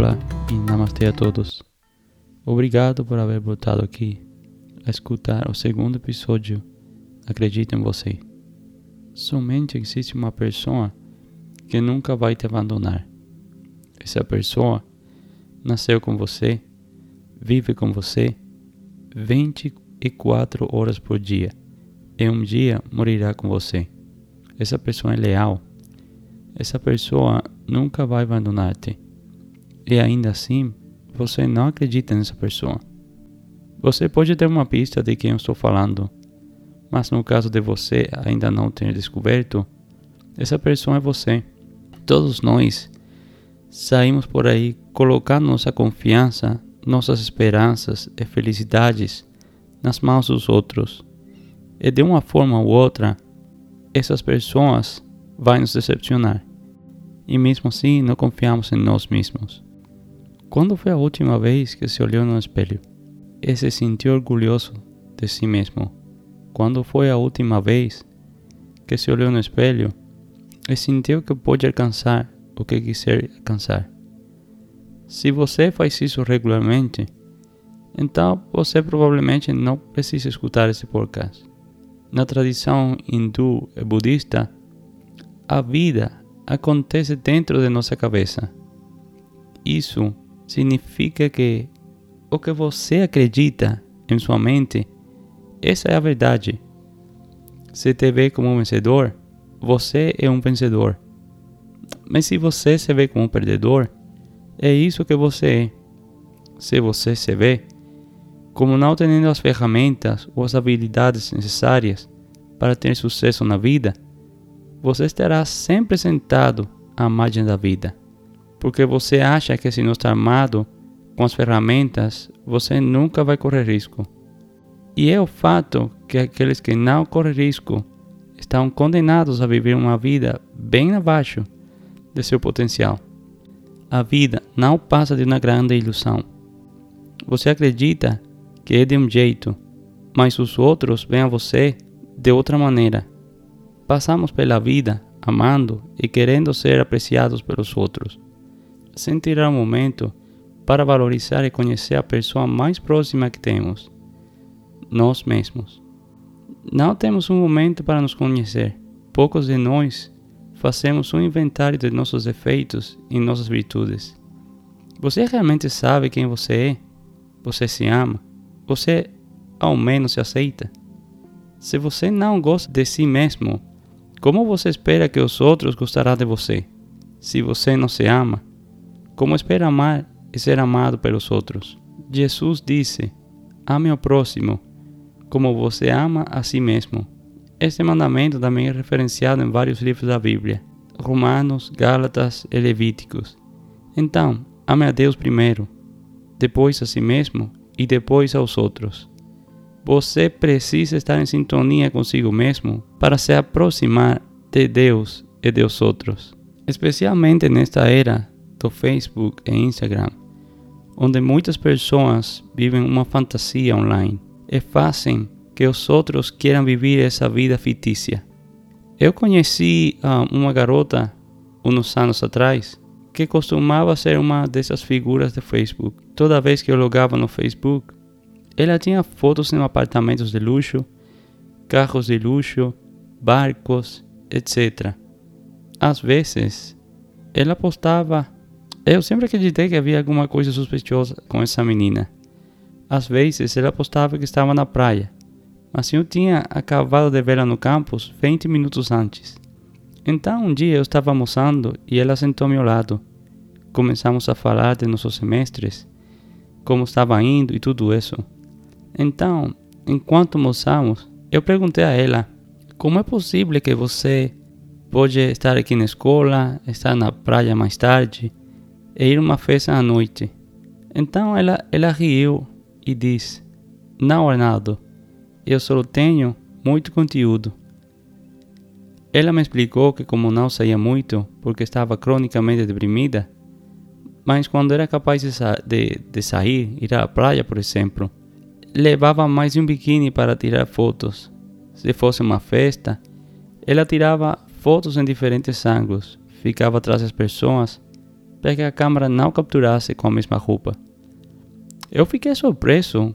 Olá e namastê a todos. Obrigado por haver voltado aqui a escutar o segundo episódio. Acredito em você. Somente existe uma pessoa que nunca vai te abandonar. Essa pessoa nasceu com você, vive com você 24 horas por dia e um dia morirá com você. Essa pessoa é leal. Essa pessoa nunca vai abandonar-te e ainda assim você não acredita nessa pessoa. Você pode ter uma pista de quem eu estou falando, mas no caso de você ainda não ter descoberto, essa pessoa é você. Todos nós saímos por aí colocando nossa confiança, nossas esperanças e felicidades nas mãos dos outros. E de uma forma ou outra, essas pessoas vão nos decepcionar. E mesmo assim, não confiamos em nós mesmos. Quando foi a última vez que se olhou no espelho e se sentiu orgulhoso de si mesmo? Quando foi a última vez que se olhou no espelho e sentiu que pode alcançar o que quiser alcançar? Se você faz isso regularmente, então você provavelmente não precisa escutar esse podcast. Na tradição hindu e budista, a vida acontece dentro de nossa cabeça. Isso significa que o que você acredita em sua mente, essa é a verdade. Se te vê como um vencedor, você é um vencedor. Mas se você se vê como um perdedor, é isso que você é. Se você se vê como não tendo as ferramentas ou as habilidades necessárias para ter sucesso na vida, você estará sempre sentado à margem da vida porque você acha que se não está armado com as ferramentas, você nunca vai correr risco. E é o fato que aqueles que não correm risco estão condenados a viver uma vida bem abaixo de seu potencial. A vida não passa de uma grande ilusão. Você acredita que é de um jeito, mas os outros veem a você de outra maneira. Passamos pela vida amando e querendo ser apreciados pelos outros sem tirar um momento para valorizar e conhecer a pessoa mais próxima que temos, nós mesmos. Não temos um momento para nos conhecer. Poucos de nós fazemos um inventário de nossos defeitos e nossas virtudes. Você realmente sabe quem você é? Você se ama? Você ao menos se aceita? Se você não gosta de si mesmo, como você espera que os outros gostarão de você? Se você não se ama, como espera amar e ser amado pelos outros? Jesus disse: Ame ao próximo, como você ama a si mesmo. Este mandamento também é referenciado em vários livros da Bíblia, Romanos, Gálatas e Levíticos. Então, ame a Deus primeiro, depois a si mesmo e depois aos outros. Você precisa estar em sintonia consigo mesmo para se aproximar de Deus e dos outros, especialmente nesta era do Facebook e Instagram, onde muitas pessoas vivem uma fantasia online e fazem que os outros queiram viver essa vida fictícia. Eu conheci uh, uma garota uns anos atrás que costumava ser uma dessas figuras de Facebook. Toda vez que eu logava no Facebook, ela tinha fotos em apartamentos de luxo, carros de luxo, barcos, etc. Às vezes, ela postava eu sempre acreditei que havia alguma coisa suspeitosa com essa menina. Às vezes ela postava que estava na praia, mas eu tinha acabado de vê-la no campus 20 minutos antes. Então um dia eu estava almoçando e ela sentou ao meu lado. Começamos a falar de nossos semestres, como estava indo e tudo isso. Então, enquanto almoçamos, eu perguntei a ela: Como é possível que você pode estar aqui na escola, estar na praia mais tarde? E ir a uma festa à noite. Então ela, ela riu e disse: Não, Arnaldo, eu só tenho muito conteúdo. Ela me explicou que, como não saía muito porque estava cronicamente deprimida, mas quando era capaz de, sa de, de sair, ir à praia, por exemplo, levava mais de um biquíni para tirar fotos. Se fosse uma festa, ela tirava fotos em diferentes ângulos, ficava atrás das pessoas para que a câmera não capturasse com a mesma roupa. Eu fiquei surpreso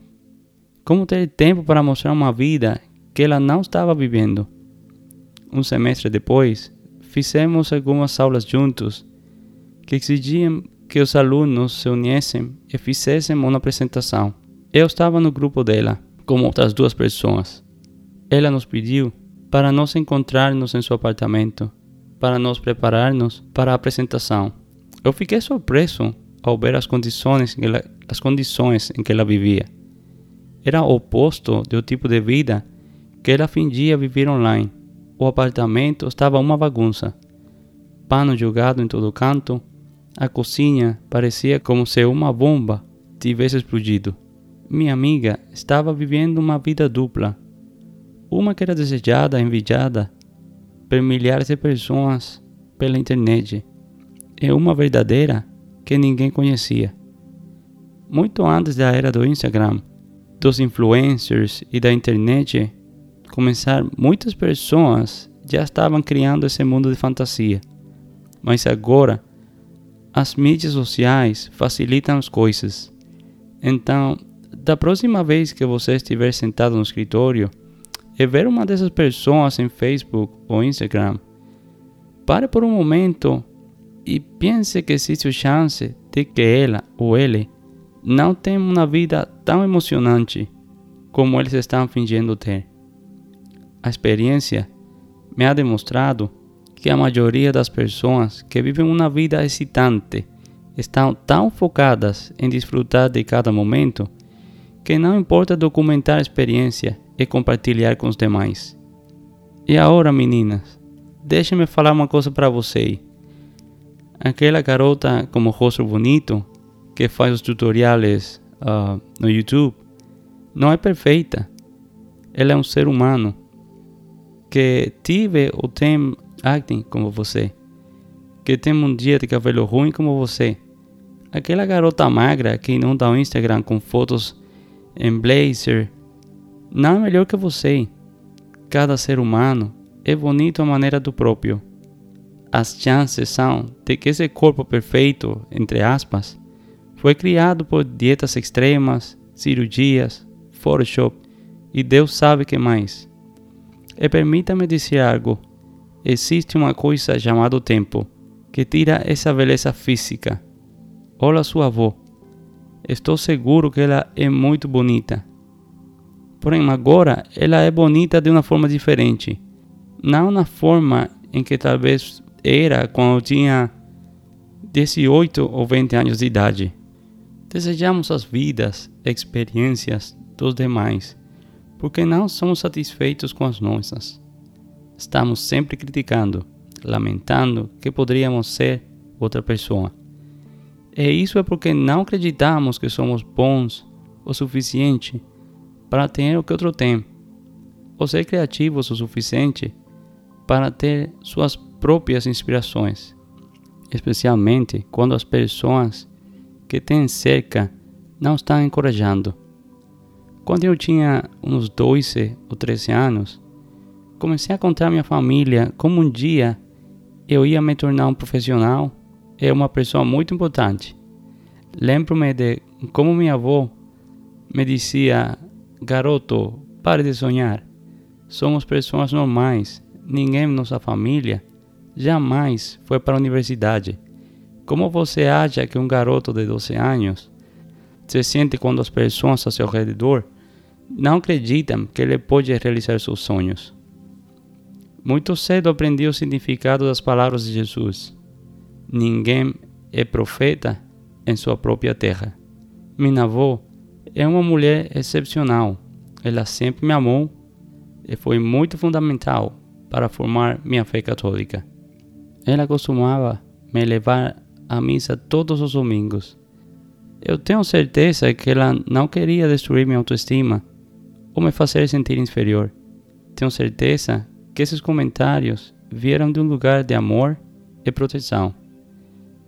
como ter tempo para mostrar uma vida que ela não estava vivendo. Um semestre depois, fizemos algumas aulas juntos que exigiam que os alunos se unissem e fizessem uma apresentação. Eu estava no grupo dela, com outras duas pessoas. Ela nos pediu para nos encontrarmos em seu apartamento, para nos prepararmos para a apresentação. Eu fiquei surpreso ao ver as condições, ela, as condições em que ela vivia. Era oposto do tipo de vida que ela fingia viver online. O apartamento estava uma bagunça. Pano jogado em todo canto. A cozinha parecia como se uma bomba tivesse explodido. Minha amiga estava vivendo uma vida dupla. Uma que era desejada envidiada por milhares de pessoas pela internet, e uma verdadeira que ninguém conhecia. Muito antes da era do Instagram, dos influencers e da internet começar, muitas pessoas já estavam criando esse mundo de fantasia. Mas agora, as mídias sociais facilitam as coisas. Então, da próxima vez que você estiver sentado no escritório e ver uma dessas pessoas em Facebook ou Instagram, pare por um momento e pense que existe chance de que ela ou ele não tenha uma vida tão emocionante como eles estão fingindo ter. A experiência me ha demonstrado que a maioria das pessoas que vivem uma vida excitante estão tão focadas em desfrutar de cada momento que não importa documentar a experiência e compartilhar com os demais. E agora, meninas, deixem-me falar uma coisa para vocês. Aquela garota com o rosto bonito que faz os tutoriais uh, no YouTube não é perfeita. Ela é um ser humano que tive ou tem acting como você, que tem um dia de cabelo ruim como você. Aquela garota magra que inunda o Instagram com fotos em blazer, não é melhor que você. Cada ser humano é bonito à maneira do próprio. As chances são de que esse corpo perfeito, entre aspas, foi criado por dietas extremas, cirurgias, Photoshop e Deus sabe que mais. E permita-me dizer algo: existe uma coisa chamada tempo que tira essa beleza física. Olha sua avó Estou seguro que ela é muito bonita. Porém, agora ela é bonita de uma forma diferente. Não na forma em que talvez era quando tinha 18 ou 20 anos de idade. Desejamos as vidas, experiências dos demais, porque não somos satisfeitos com as nossas. Estamos sempre criticando, lamentando que poderíamos ser outra pessoa. E isso é porque não acreditamos que somos bons o suficiente para ter o que outro tem, ou ser criativos o suficiente para ter suas próprias inspirações, especialmente quando as pessoas que têm cerca não estão encorajando. Quando eu tinha uns 12 ou 13 anos, comecei a contar à minha família como um dia eu ia me tornar um profissional é uma pessoa muito importante. Lembro-me de como minha avó me dizia: Garoto, pare de sonhar. Somos pessoas normais. Ninguém em nossa família jamais foi para a universidade. Como você acha que um garoto de 12 anos se sente quando as pessoas ao seu redor não acreditam que ele pode realizar seus sonhos? Muito cedo aprendi o significado das palavras de Jesus. Ninguém é profeta em sua própria terra. Minha avó é uma mulher excepcional. Ela sempre me amou e foi muito fundamental para formar minha fé católica. Ela costumava me levar à missa todos os domingos. Eu tenho certeza que ela não queria destruir minha autoestima ou me fazer sentir inferior. Tenho certeza que esses comentários vieram de um lugar de amor e proteção.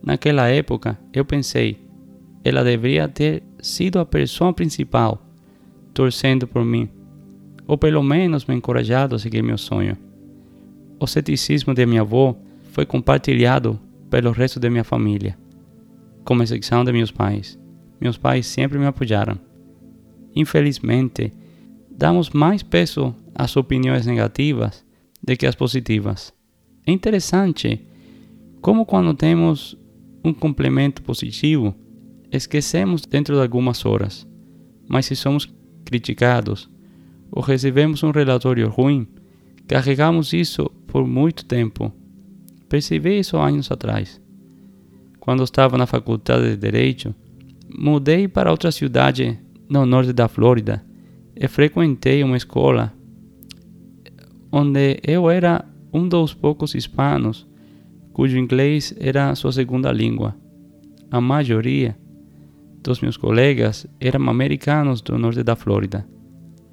Naquela época, eu pensei, ela deveria ter sido a pessoa principal, torcendo por mim, ou pelo menos me encorajado a seguir meu sonho. O ceticismo de minha avó foi compartilhado pelo resto de minha família. com exceção de meus pais. Meus pais sempre me apoiaram. Infelizmente, damos mais peso às opiniões negativas do que às positivas. É interessante como quando temos um complemento positivo, esquecemos dentro de algumas horas, mas se somos criticados ou recebemos um relatório ruim, carregamos isso por muito tempo. Percebi isso anos atrás. Quando estava na faculdade de Direito, mudei para outra cidade no norte da Flórida e frequentei uma escola onde eu era um dos poucos hispanos cujo inglês era sua segunda língua. A maioria dos meus colegas eram americanos do norte da Flórida.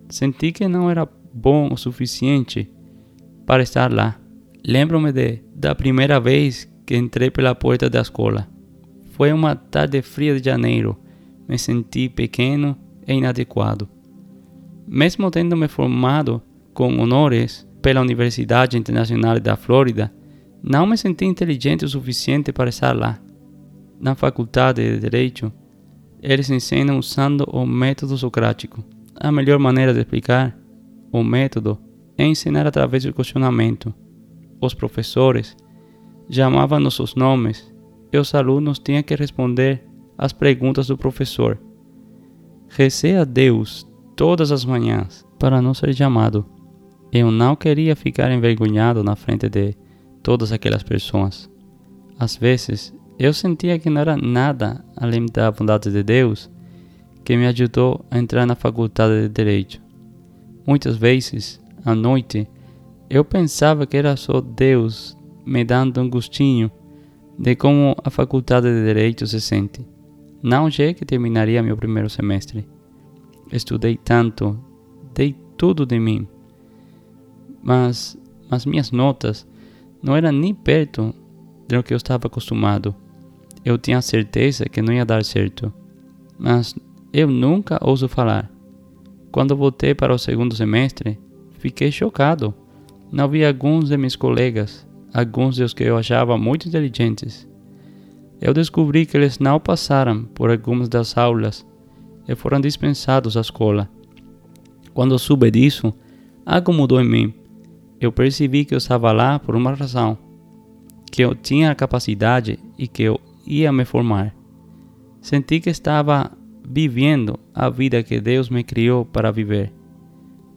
Senti que não era bom o suficiente para estar lá. Lembro-me de da primeira vez que entrei pela porta da escola. Foi uma tarde fria de janeiro. Me senti pequeno e inadequado. Mesmo tendo me formado com honores pela Universidade Internacional da Flórida, não me senti inteligente o suficiente para estar lá. Na faculdade de Direito, eles ensinam usando o método socrático. A melhor maneira de explicar o método é ensinar através do questionamento. Os professores chamavam nossos nomes e os alunos tinham que responder às perguntas do professor. Recei a Deus todas as manhãs para não ser chamado. Eu não queria ficar envergonhado na frente de todas aquelas pessoas. Às vezes, eu sentia que não era nada além da bondade de Deus que me ajudou a entrar na faculdade de Direito. Muitas vezes, à noite, eu pensava que era só Deus me dando um gostinho de como a faculdade de Direito se sente. Não já que terminaria meu primeiro semestre. Estudei tanto, dei tudo de mim, mas as minhas notas não eram nem perto do que eu estava acostumado. Eu tinha certeza que não ia dar certo, mas eu nunca ouso falar. Quando voltei para o segundo semestre, fiquei chocado. Não vi alguns de meus colegas, alguns dos que eu achava muito inteligentes. Eu descobri que eles não passaram por algumas das aulas e foram dispensados da escola. Quando soube disso, algo mudou em mim. Eu percebi que eu estava lá por uma razão, que eu tinha a capacidade e que eu ia me formar. Senti que estava vivendo a vida que Deus me criou para viver.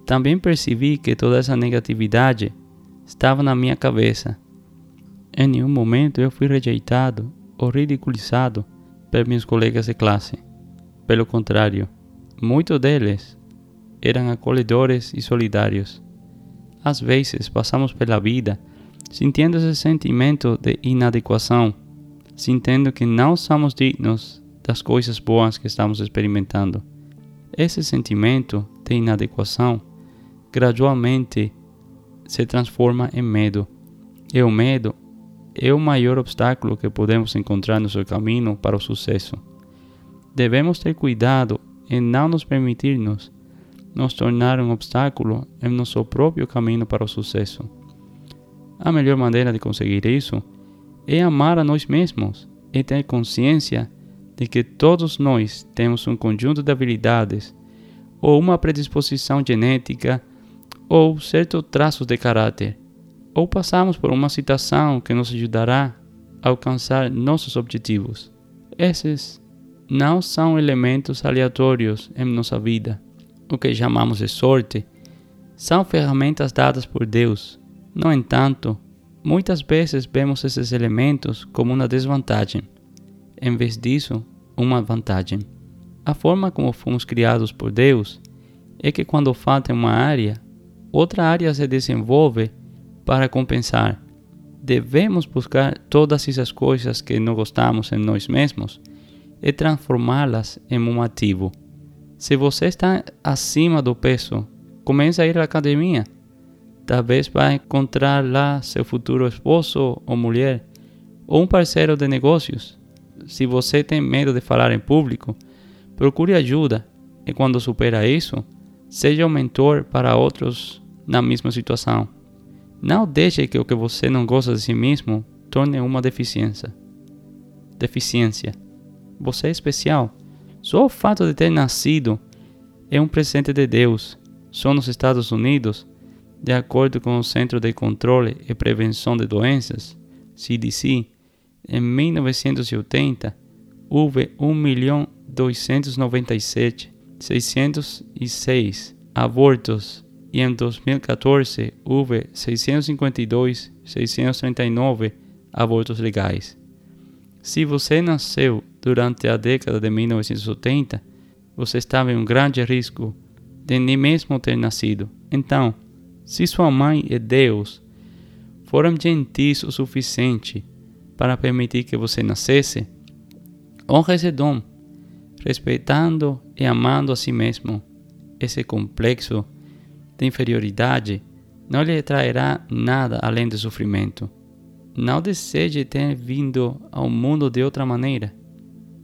Também percebi que toda essa negatividade estava na minha cabeça. Em nenhum momento eu fui rejeitado ou ridiculizado por meus colegas de classe. Pelo contrário, muitos deles eram acolhedores e solidários. Às vezes passamos pela vida sentindo esse sentimento de inadequação, sentindo que não somos dignos das coisas boas que estamos experimentando. Esse sentimento de inadequação gradualmente se transforma em medo. E o medo é o maior obstáculo que podemos encontrar no seu caminho para o sucesso. Devemos ter cuidado em não nos permitir-nos nos tornar um obstáculo em nosso próprio caminho para o sucesso. A melhor maneira de conseguir isso é amar a nós mesmos e ter consciência de que todos nós temos um conjunto de habilidades ou uma predisposição genética ou certos traços de caráter, ou passamos por uma situação que nos ajudará a alcançar nossos objetivos. Esses não são elementos aleatórios em nossa vida o que chamamos de sorte, são ferramentas dadas por Deus. No entanto, muitas vezes vemos esses elementos como uma desvantagem, em vez disso, uma vantagem. A forma como fomos criados por Deus é que quando falta uma área, outra área se desenvolve para compensar. Devemos buscar todas essas coisas que não gostamos em nós mesmos e transformá-las em um ativo. Se você está acima do peso, comece a ir à academia. Talvez vai encontrar lá seu futuro esposo ou mulher, ou um parceiro de negócios. Se você tem medo de falar em público, procure ajuda e quando supera isso, seja um mentor para outros na mesma situação. Não deixe que o que você não gosta de si mesmo torne uma deficiência. Deficiência. Você é especial. Só o fato de ter nascido é um presente de Deus. Só nos Estados Unidos, de acordo com o Centro de Controle e Prevenção de Doenças, CDC, em 1980 houve 1.297.606 abortos e em 2014 houve 652.639 abortos legais. Se você nasceu durante a década de 1980, você estava em um grande risco de nem mesmo ter nascido. Então, se sua mãe e Deus foram gentis o suficiente para permitir que você nascesse, honre esse dom, respeitando e amando a si mesmo. Esse complexo de inferioridade não lhe trairá nada além de sofrimento. Não deseje ter vindo ao mundo de outra maneira.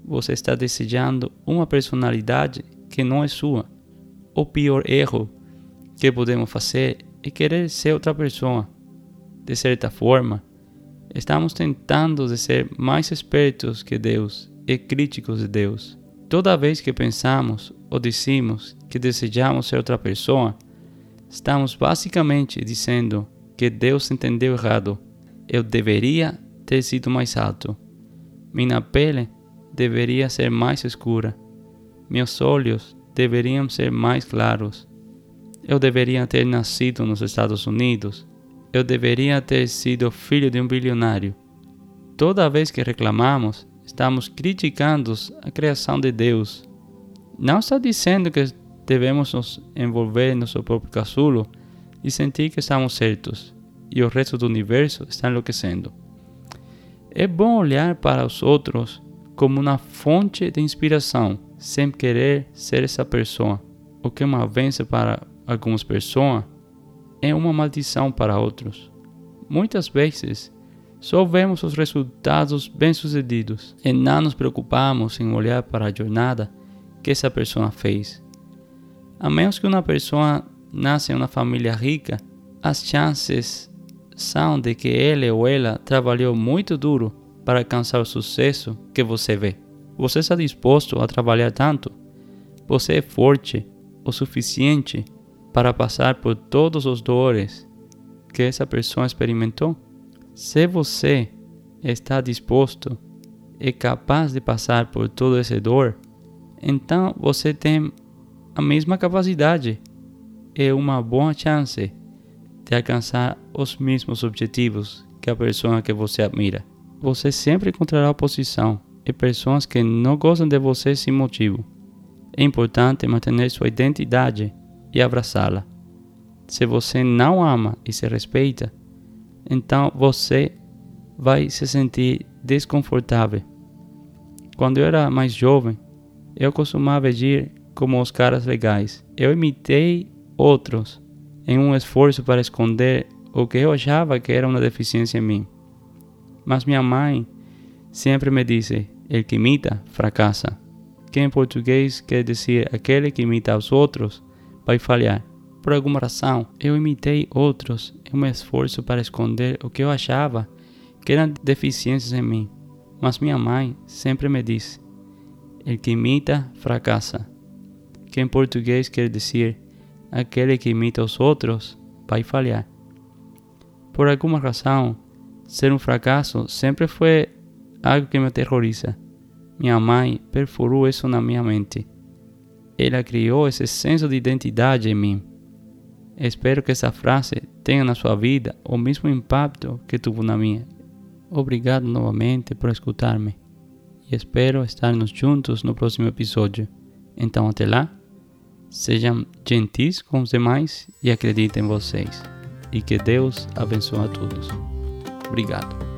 Você está desejando uma personalidade que não é sua. O pior erro que podemos fazer é querer ser outra pessoa. De certa forma, estamos tentando de ser mais espertos que Deus e críticos de Deus. Toda vez que pensamos ou dizemos que desejamos ser outra pessoa, estamos basicamente dizendo que Deus entendeu errado. Eu deveria ter sido mais alto. Minha pele deveria ser mais escura. Meus olhos deveriam ser mais claros. Eu deveria ter nascido nos Estados Unidos. Eu deveria ter sido filho de um bilionário. Toda vez que reclamamos, estamos criticando a criação de Deus. Não está dizendo que devemos nos envolver em nosso próprio casulo e sentir que estamos certos e o resto do universo está enlouquecendo. É bom olhar para os outros como uma fonte de inspiração, sem querer ser essa pessoa. O que é uma benção para algumas pessoas é uma maldição para outros. Muitas vezes só vemos os resultados bem-sucedidos e não nos preocupamos em olhar para a jornada que essa pessoa fez. A menos que uma pessoa nasça em uma família rica, as chances são de que ele ou ela trabalhou muito duro para alcançar o sucesso que você vê. Você está disposto a trabalhar tanto? Você é forte o suficiente para passar por todos os dores que essa pessoa experimentou? Se você está disposto e capaz de passar por todo esse dor, então você tem a mesma capacidade e uma boa chance de alcançar os mesmos objetivos que a pessoa que você admira. Você sempre encontrará oposição e pessoas que não gostam de você sem motivo. É importante manter sua identidade e abraçá-la. Se você não ama e se respeita, então você vai se sentir desconfortável. Quando eu era mais jovem, eu costumava agir como os caras legais. Eu imitei outros em um esforço para esconder o que eu achava que era uma deficiência em mim. Mas minha mãe sempre me disse: el que imita, fracassa. Que em português quer dizer aquele que imita os outros vai falhar. Por alguma razão, eu imitei outros um esforço para esconder o que eu achava que eram deficiências em mim. Mas minha mãe sempre me disse: el que imita, fracassa. Que em português quer dizer aquele que imita os outros vai falhar. Por alguma razão, ser um fracasso sempre foi algo que me aterroriza. Minha mãe perfurou isso na minha mente. Ela criou esse senso de identidade em mim. Espero que essa frase tenha na sua vida o mesmo impacto que teve na minha. Obrigado novamente por escutar-me e espero estarmos juntos no próximo episódio. Então, até lá. Sejam gentis com os demais e acreditem em vocês. E que Deus abençoe a todos. Obrigado.